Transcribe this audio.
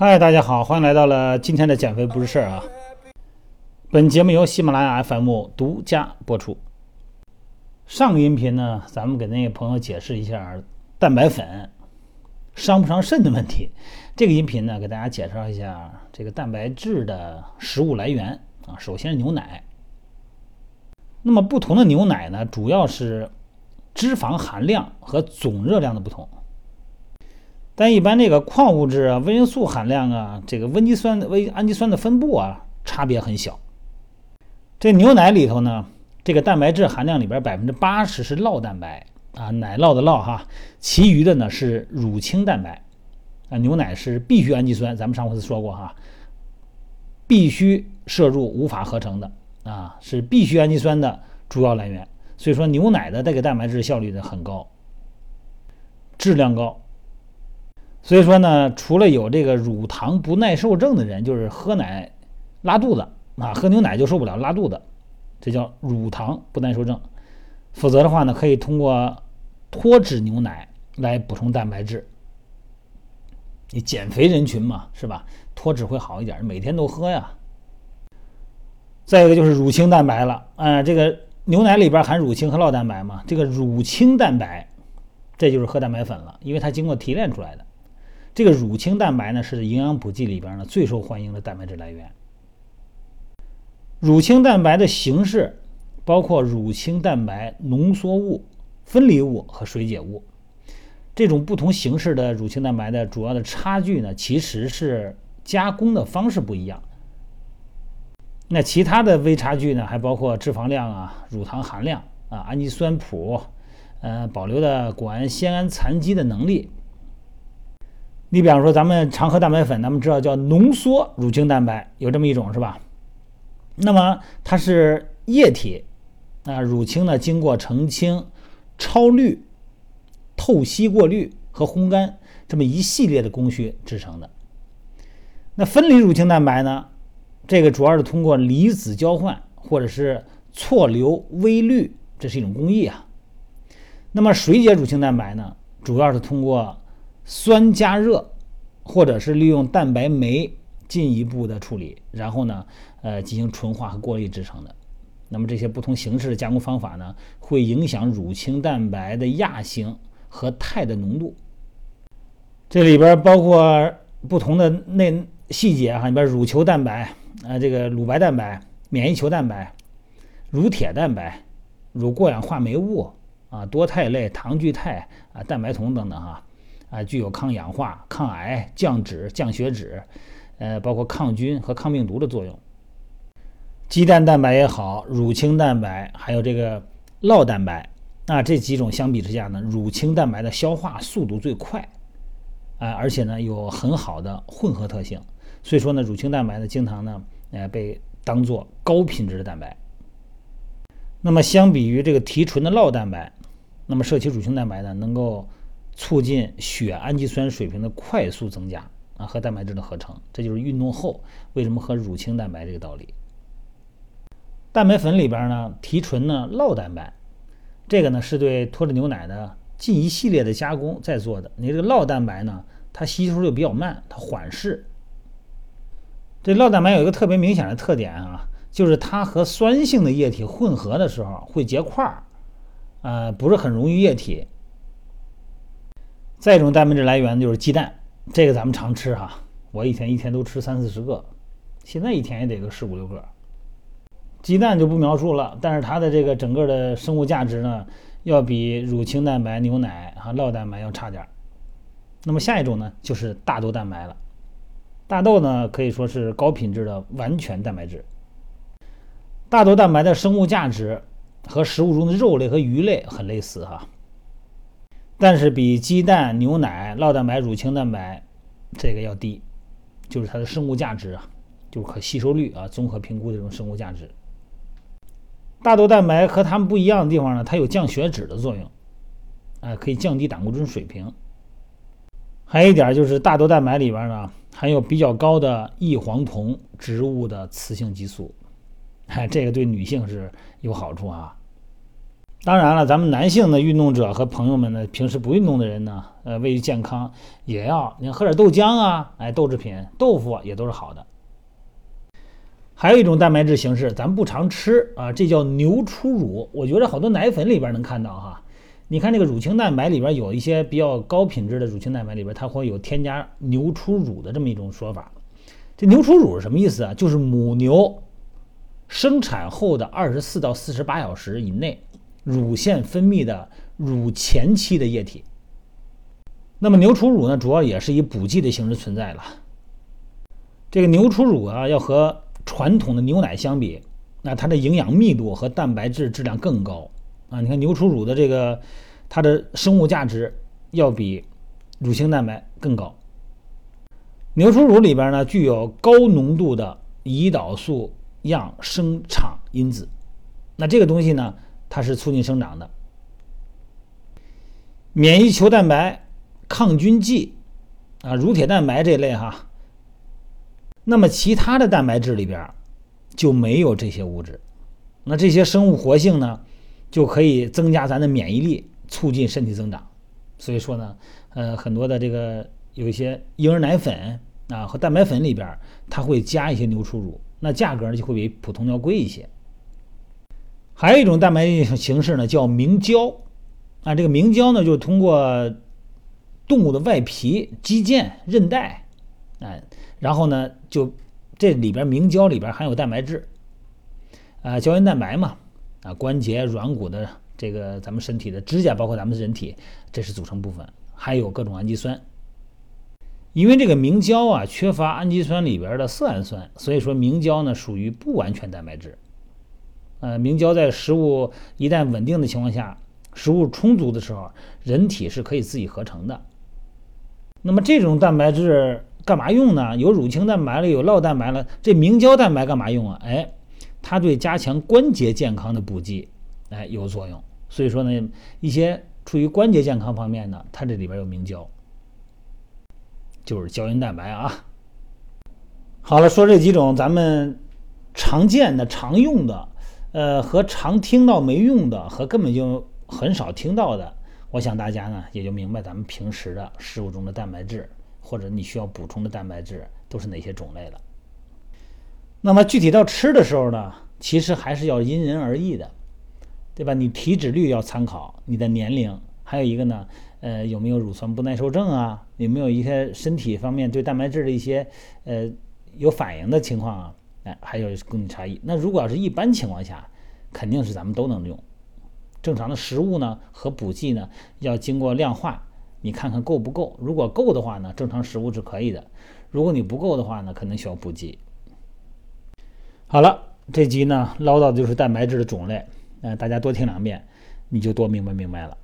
嗨，大家好，欢迎来到了今天的减肥不是事儿啊！本节目由喜马拉雅 FM 独家播出。上个音频呢，咱们给那个朋友解释一下蛋白粉伤不伤肾的问题。这个音频呢，给大家介绍一下这个蛋白质的食物来源啊。首先是牛奶。那么不同的牛奶呢，主要是脂肪含量和总热量的不同。但一般这个矿物质啊、维生素含量啊、这个氨基酸、维氨基酸的分布啊，差别很小。这牛奶里头呢，这个蛋白质含量里边百分之八十是酪蛋白啊，奶酪的酪哈，其余的呢是乳清蛋白啊。牛奶是必需氨基酸，咱们上回说过哈，必须摄入无法合成的啊，是必需氨基酸的主要来源。所以说牛奶的这个蛋白质效率呢很高，质量高。所以说呢，除了有这个乳糖不耐受症的人，就是喝奶拉肚子啊，喝牛奶就受不了拉肚子，这叫乳糖不耐受症。否则的话呢，可以通过脱脂牛奶来补充蛋白质。你减肥人群嘛，是吧？脱脂会好一点，每天都喝呀。再一个就是乳清蛋白了，啊，这个牛奶里边含乳清和酪蛋白嘛，这个乳清蛋白，这就是喝蛋白粉了，因为它经过提炼出来的。这个乳清蛋白呢，是营养补剂里边呢最受欢迎的蛋白质来源。乳清蛋白的形式包括乳清蛋白浓缩物、分离物和水解物。这种不同形式的乳清蛋白的主要的差距呢，其实是加工的方式不一样。那其他的微差距呢，还包括脂肪量啊、乳糖含量啊、氨基酸谱、呃保留的果氨酰胺残基的能力。你比方说，咱们常喝蛋白粉，咱们知道叫浓缩乳清蛋白，有这么一种是吧？那么它是液体，啊，乳清呢经过澄清、超滤、透析过滤和烘干这么一系列的工序制成的。那分离乳清蛋白呢，这个主要是通过离子交换或者是错流微滤，这是一种工艺啊。那么水解乳清蛋白呢，主要是通过酸加热，或者是利用蛋白酶进一步的处理，然后呢，呃，进行纯化和过滤制成的。那么这些不同形式的加工方法呢，会影响乳清蛋白的亚型和肽的浓度。这里边包括不同的内细节哈，里边乳球蛋白啊，这个乳白蛋白、免疫球蛋白、乳铁蛋白、乳过氧化酶物啊、多肽类、糖聚肽啊、蛋白酮等等哈。啊具有抗氧化、抗癌、降脂、降血脂，呃，包括抗菌和抗病毒的作用。鸡蛋蛋白也好，乳清蛋白，还有这个酪蛋白，啊，这几种相比之下呢，乳清蛋白的消化速度最快，啊，而且呢有很好的混合特性，所以说呢，乳清蛋白呢经常呢，呃，被当做高品质的蛋白。那么相比于这个提纯的酪蛋白，那么摄取乳清蛋白呢，能够。促进血氨基酸水平的快速增加啊，和蛋白质的合成，这就是运动后为什么喝乳清蛋白这个道理。蛋白粉里边呢，提纯呢酪蛋白，这个呢是对脱脂牛奶的近一系列的加工再做的。你这个酪蛋白呢，它吸收就比较慢，它缓释。这酪蛋白有一个特别明显的特点啊，就是它和酸性的液体混合的时候会结块儿，呃，不是很容易液体。再一种蛋白质来源就是鸡蛋，这个咱们常吃哈，我以前一天都吃三四十个，现在一天也得个十五六个。鸡蛋就不描述了，但是它的这个整个的生物价值呢，要比乳清蛋白、牛奶和酪蛋白要差点儿。那么下一种呢，就是大豆蛋白了。大豆呢可以说是高品质的完全蛋白质。大豆蛋白的生物价值和食物中的肉类和鱼类很类似哈。但是比鸡蛋、牛奶、酪蛋白、乳清蛋白这个要低，就是它的生物价值啊，就是可吸收率啊，综合评估的这种生物价值。大豆蛋白和它们不一样的地方呢，它有降血脂的作用，哎，可以降低胆固醇水平。还有一点就是大豆蛋白里边呢含有比较高的异黄酮植物的雌性激素，哎，这个对女性是有好处啊。当然了，咱们男性的运动者和朋友们呢，平时不运动的人呢，呃，为健康也要你喝点豆浆啊，哎，豆制品、豆腐也都是好的。还有一种蛋白质形式，咱不常吃啊，这叫牛初乳。我觉得好多奶粉里边能看到哈。你看这个乳清蛋白里边有一些比较高品质的乳清蛋白里边，它会有添加牛初乳的这么一种说法。这牛初乳是什么意思啊？就是母牛生产后的二十四到四十八小时以内，乳腺分泌的乳前期的液体。那么牛初乳呢，主要也是以补剂的形式存在了。这个牛初乳啊，要和传统的牛奶相比，那它的营养密度和蛋白质质量更高啊！你看牛初乳的这个它的生物价值要比乳清蛋白更高。牛初乳里边呢具有高浓度的胰岛素样生长因子，那这个东西呢它是促进生长的，免疫球蛋白、抗菌剂啊、乳铁蛋白这一类哈。那么其他的蛋白质里边就没有这些物质，那这些生物活性呢，就可以增加咱的免疫力，促进身体增长。所以说呢，呃，很多的这个有一些婴儿奶粉啊和蛋白粉里边，它会加一些牛初乳，那价格呢就会比普通要贵一些。还有一种蛋白形式呢，叫明胶啊，这个明胶呢，就是通过动物的外皮、肌腱、韧带。哎，然后呢，就这里边明胶里边含有蛋白质，啊，胶原蛋白嘛，啊，关节、软骨的这个咱们身体的指甲，包括咱们人体，这是组成部分，还有各种氨基酸。因为这个明胶啊缺乏氨基酸里边的色氨酸，所以说明胶呢属于不完全蛋白质。呃，明胶在食物一旦稳定的情况下，食物充足的时候，人体是可以自己合成的。那么这种蛋白质。干嘛用呢？有乳清蛋白了，有酪蛋白了，这明胶蛋白干嘛用啊？哎，它对加强关节健康的补剂，哎有作用。所以说呢，一些处于关节健康方面的，它这里边有明胶，就是胶原蛋白啊。好了，说这几种咱们常见的、常用的，呃，和常听到没用的，和根本就很少听到的，我想大家呢也就明白咱们平时的食物中的蛋白质。或者你需要补充的蛋白质都是哪些种类了？那么具体到吃的时候呢，其实还是要因人而异的，对吧？你体脂率要参考你的年龄，还有一个呢，呃，有没有乳酸不耐受症啊？有没有一些身体方面对蛋白质的一些呃有反应的情况啊？哎，还有供应差异。那如果要是一般情况下，肯定是咱们都能用。正常的食物呢和补剂呢要经过量化。你看看够不够？如果够的话呢，正常食物是可以的；如果你不够的话呢，可能需要补剂。好了，这集呢唠叨的就是蛋白质的种类，呃，大家多听两遍，你就多明白明白了。